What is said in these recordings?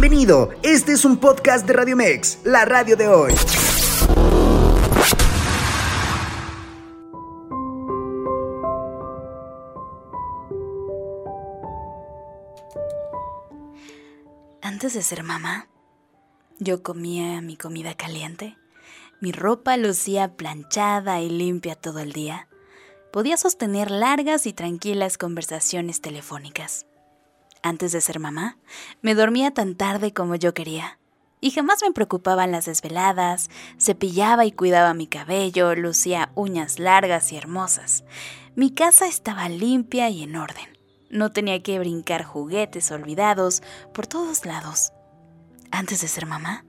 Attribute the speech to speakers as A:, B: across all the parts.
A: Bienvenido, este es un podcast de Radio Mex, la radio de hoy.
B: Antes de ser mamá, yo comía mi comida caliente. Mi ropa lucía planchada y limpia todo el día. Podía sostener largas y tranquilas conversaciones telefónicas. Antes de ser mamá, me dormía tan tarde como yo quería. Y jamás me preocupaban las desveladas, cepillaba y cuidaba mi cabello, lucía uñas largas y hermosas. Mi casa estaba limpia y en orden. No tenía que brincar juguetes olvidados por todos lados. Antes de ser mamá,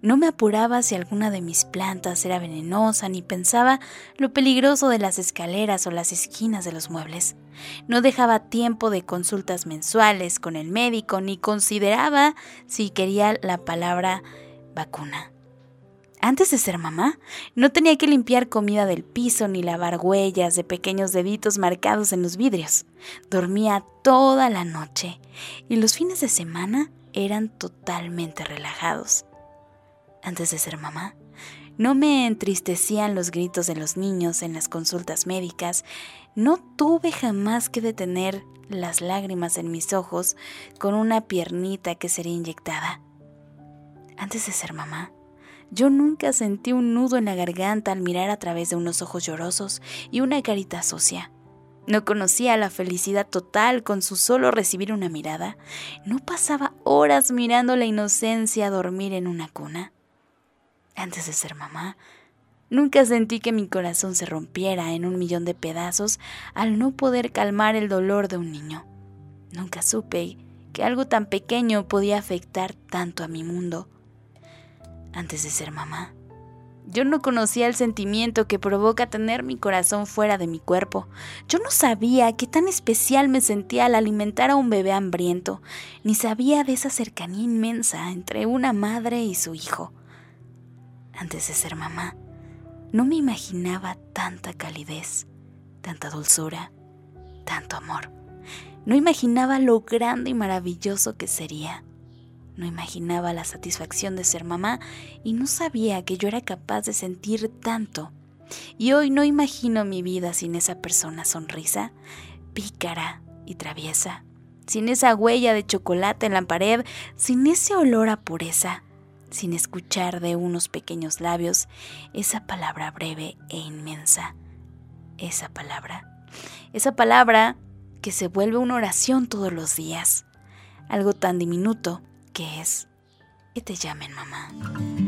B: no me apuraba si alguna de mis plantas era venenosa ni pensaba lo peligroso de las escaleras o las esquinas de los muebles. No dejaba tiempo de consultas mensuales con el médico ni consideraba si quería la palabra vacuna. Antes de ser mamá, no tenía que limpiar comida del piso ni lavar huellas de pequeños deditos marcados en los vidrios. Dormía toda la noche y los fines de semana eran totalmente relajados. Antes de ser mamá, no me entristecían los gritos de los niños en las consultas médicas, no tuve jamás que detener las lágrimas en mis ojos con una piernita que sería inyectada. Antes de ser mamá, yo nunca sentí un nudo en la garganta al mirar a través de unos ojos llorosos y una carita sucia. No conocía la felicidad total con su solo recibir una mirada. No pasaba horas mirando la inocencia dormir en una cuna. Antes de ser mamá, nunca sentí que mi corazón se rompiera en un millón de pedazos al no poder calmar el dolor de un niño. Nunca supe que algo tan pequeño podía afectar tanto a mi mundo antes de ser mamá. Yo no conocía el sentimiento que provoca tener mi corazón fuera de mi cuerpo. Yo no sabía qué tan especial me sentía al alimentar a un bebé hambriento, ni sabía de esa cercanía inmensa entre una madre y su hijo. Antes de ser mamá, no me imaginaba tanta calidez, tanta dulzura, tanto amor. No imaginaba lo grande y maravilloso que sería. No imaginaba la satisfacción de ser mamá y no sabía que yo era capaz de sentir tanto. Y hoy no imagino mi vida sin esa persona sonrisa, pícara y traviesa, sin esa huella de chocolate en la pared, sin ese olor a pureza, sin escuchar de unos pequeños labios esa palabra breve e inmensa, esa palabra, esa palabra que se vuelve una oración todos los días, algo tan diminuto que es que te llamen mamá.